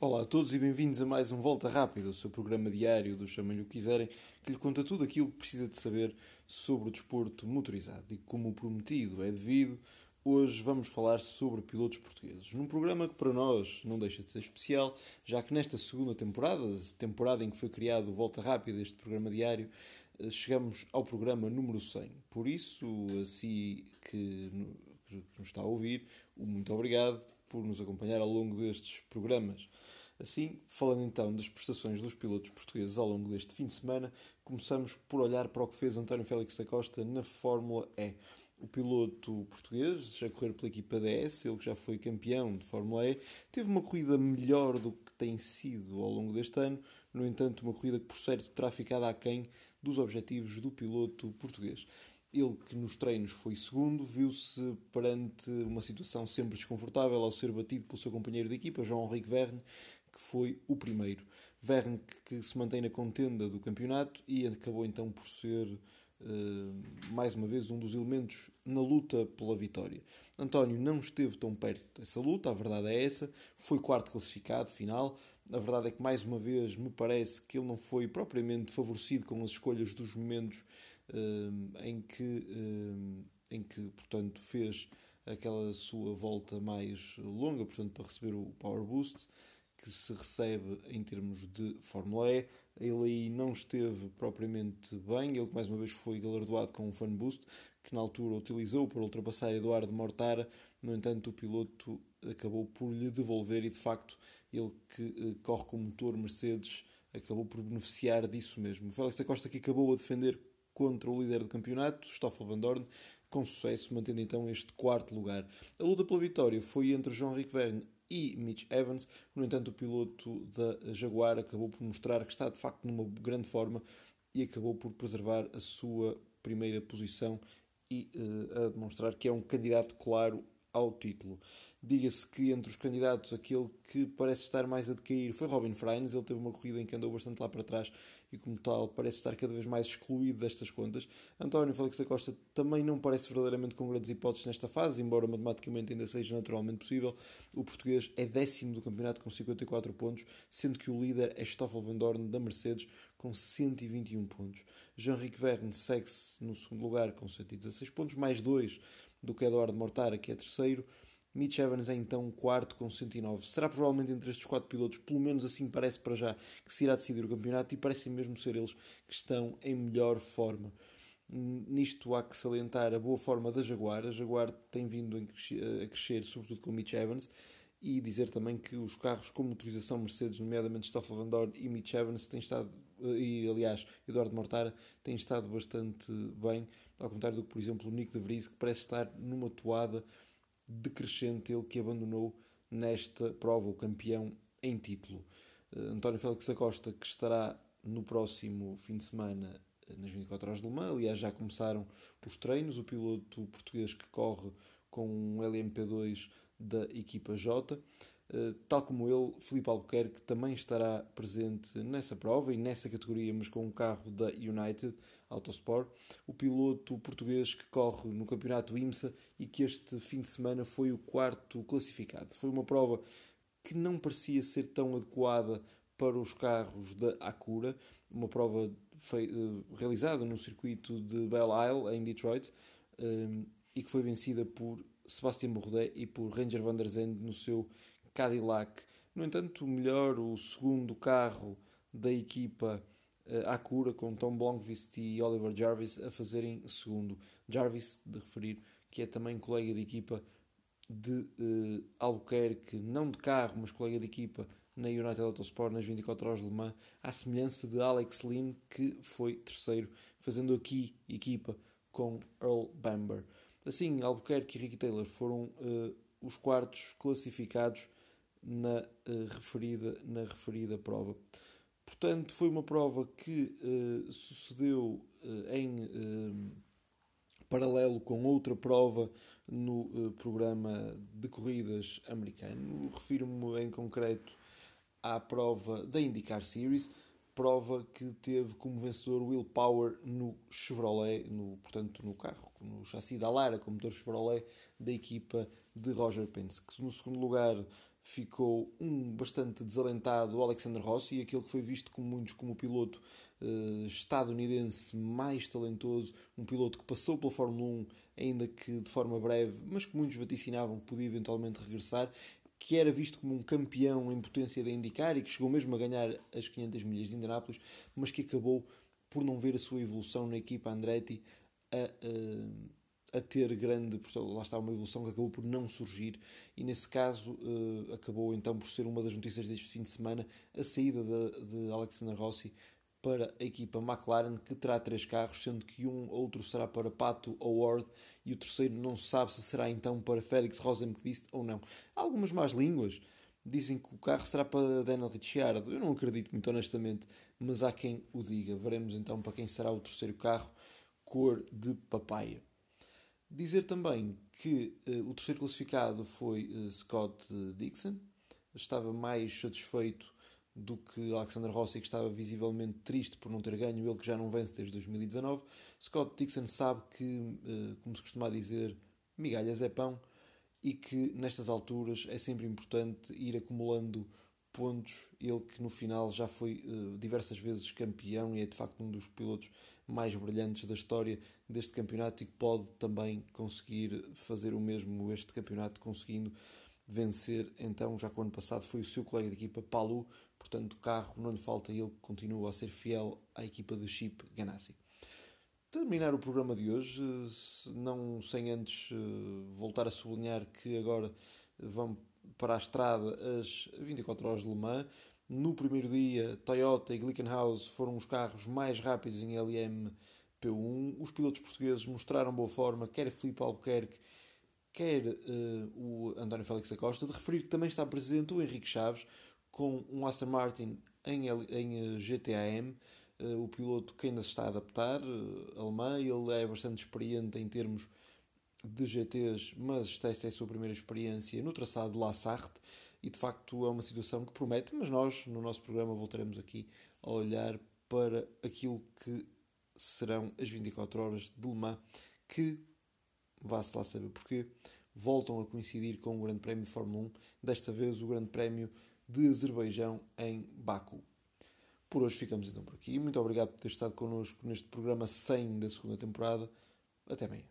Olá a todos e bem-vindos a mais um Volta Rápida, o seu programa diário do Chamem-lhe o quiserem, que lhe conta tudo aquilo que precisa de saber sobre o desporto motorizado. E como prometido é devido, hoje vamos falar sobre pilotos portugueses. Num programa que para nós não deixa de ser especial, já que nesta segunda temporada, temporada em que foi criado o Volta Rápida, este programa diário, eh, chegamos ao programa número 100. Por isso, assim que nos está a ouvir, muito obrigado por nos acompanhar ao longo destes programas. Assim, falando então das prestações dos pilotos portugueses ao longo deste fim de semana, começamos por olhar para o que fez António Félix da Costa na Fórmula E. O piloto português, já correr pela equipa DS, ele que já foi campeão de Fórmula E, teve uma corrida melhor do que tem sido ao longo deste ano, no entanto, uma corrida que por certo terá ficado aquém dos objetivos do piloto português. Ele, que nos treinos foi segundo, viu-se perante uma situação sempre desconfortável ao ser batido pelo seu companheiro de equipa, João Henrique Verne, que foi o primeiro. Verne que se mantém na contenda do campeonato e acabou então por ser uh, mais uma vez um dos elementos na luta pela vitória. António não esteve tão perto dessa luta, a verdade é essa, foi quarto classificado final. A verdade é que mais uma vez me parece que ele não foi propriamente favorecido com as escolhas dos momentos uh, em que uh, em que portanto fez aquela sua volta mais longa, portanto para receber o Power Boost que se recebe em termos de Fórmula E. Ele aí não esteve propriamente bem, ele que mais uma vez foi galardoado com um fan boost, que na altura utilizou para ultrapassar Eduardo Mortara, no entanto o piloto acabou por lhe devolver e de facto ele que eh, corre com motor Mercedes acabou por beneficiar disso mesmo. O Félix da Costa que acabou a defender contra o líder do campeonato, Stoffel Van Dorn, com sucesso, mantendo então este quarto lugar. A luta pela vitória foi entre Verne e Mitch Evans. No entanto, o piloto da Jaguar acabou por mostrar que está de facto numa grande forma e acabou por preservar a sua primeira posição e uh, a demonstrar que é um candidato claro ao título. Diga-se que entre os candidatos, aquele que parece estar mais a decair foi Robin Freins. Ele teve uma corrida em que andou bastante lá para trás e, como tal, parece estar cada vez mais excluído destas contas. António Félix da Costa também não parece verdadeiramente com grandes hipóteses nesta fase, embora matematicamente ainda seja naturalmente possível. O português é décimo do campeonato com 54 pontos, sendo que o líder é Stoffel Van Dorn da Mercedes com 121 pontos. Jean-Ric Verne segue-se no segundo lugar com 116 pontos, mais dois do que Eduardo Mortara, que é terceiro. Mitch Evans é então quarto com 109. Será provavelmente entre estes quatro pilotos, pelo menos assim parece para já, que se irá decidir o campeonato e parecem mesmo ser eles que estão em melhor forma. Nisto há que salientar a boa forma da Jaguar. A Jaguar tem vindo a crescer, sobretudo com Mitch Evans, e dizer também que os carros com motorização Mercedes, nomeadamente Stoffel Van Dorn e Mitch Evans, têm estado, e aliás Eduardo Mortara, têm estado bastante bem, ao contrário do que, por exemplo, o Nick de Vries, que parece estar numa toada decrescente, ele que abandonou nesta prova o campeão em título. Uh, António Félix Acosta, que estará no próximo fim de semana eh, nas 24 horas de Le Mans, aliás já começaram os treinos, o piloto português que corre com um LMP2 da equipa J. Uh, tal como ele, Felipe Albuquerque também estará presente nessa prova e nessa categoria, mas com um carro da United Autosport. O piloto português que corre no campeonato IMSA e que este fim de semana foi o quarto classificado. Foi uma prova que não parecia ser tão adequada para os carros da Acura, uma prova uh, realizada no circuito de Belle Isle, em Detroit, um, e que foi vencida por Sebastian Bourdais e por Ranger van der Zandt no seu Cadillac. No entanto, melhor, o segundo carro da equipa uh, Acura, com Tom Blomqvist e Oliver Jarvis a fazerem segundo. Jarvis, de referir, que é também colega de equipa de uh, Albuquerque, não de carro, mas colega de equipa na United Autosport nas 24 horas de Le Mans, à semelhança de Alex Lynn, que foi terceiro, fazendo aqui equipa com Earl Bamber. Assim, Albuquerque e Ricky Taylor foram uh, os quartos classificados na, uh, referida, na referida prova. Portanto, foi uma prova que uh, sucedeu em paralelo com outra prova no programa de corridas americano. Refiro-me em concreto à prova da IndyCar Series prova que teve como vencedor Will Power no Chevrolet, no, portanto no carro, no chassi da Lara, com motor Chevrolet da equipa de Roger Penske. No segundo lugar ficou um bastante desalentado Alexander Rossi, aquele que foi visto como muitos como o piloto uh, estadunidense mais talentoso, um piloto que passou pela Fórmula 1, ainda que de forma breve, mas que muitos vaticinavam que podia eventualmente regressar, que era visto como um campeão em potência de indicar e que chegou mesmo a ganhar as 500 milhas de Indianápolis, mas que acabou por não ver a sua evolução na equipa Andretti a, a, a ter grande. Lá está uma evolução que acabou por não surgir, e nesse caso uh, acabou então por ser uma das notícias deste fim de semana a saída de, de Alexander Rossi para a equipa McLaren, que terá três carros, sendo que um outro será para Pato Award e o terceiro não se sabe se será então para Félix Rosenqvist ou não. Há algumas más línguas dizem que o carro será para Daniel Ricciardo. Eu não acredito muito honestamente, mas há quem o diga. Veremos então para quem será o terceiro carro, cor de papaya. Dizer também que uh, o terceiro classificado foi uh, Scott Dixon. Estava mais satisfeito do que Alexander Rossi, que estava visivelmente triste por não ter ganho, ele que já não vence desde 2019. Scott Dixon sabe que, eh, como se costuma dizer, migalhas é pão e que nestas alturas é sempre importante ir acumulando pontos. Ele que no final já foi diversas vezes campeão e é de facto um dos pilotos mais brilhantes da história deste campeonato e que pode também conseguir fazer o mesmo este campeonato, conseguindo vencer. Então, já que o ano passado foi o seu colega de equipa, Palu, portanto, carro não lhe falta ele continua a ser fiel à equipa de Chip Ganassi. Terminar o programa de hoje, não sem antes eh, voltar a sublinhar que agora vão para a estrada as 24 horas de Le Mans. No primeiro dia, Toyota e Glickenhaus foram os carros mais rápidos em LMP1. Os pilotos portugueses mostraram boa forma, quer Filipe Albuquerque, quer uh, o António Félix Acosta. De referir que também está presente o Henrique Chaves, com um Aston Martin em, em eh, GTAM, uh, o piloto que ainda se está a adaptar, uh, alemão, ele é bastante experiente em termos de GTs, mas esta é a sua primeira experiência no traçado de La Sarthe e de facto é uma situação que promete, mas nós no nosso programa voltaremos aqui a olhar para aquilo que serão as 24 horas de Le Mans, que vá-se lá saber porquê, voltam a coincidir com o Grande Prémio de Fórmula 1, desta vez o Grande Prémio de Azerbaijão em Baku. Por hoje ficamos então por aqui. Muito obrigado por ter estado connosco neste programa 100 da segunda temporada. Até amanhã.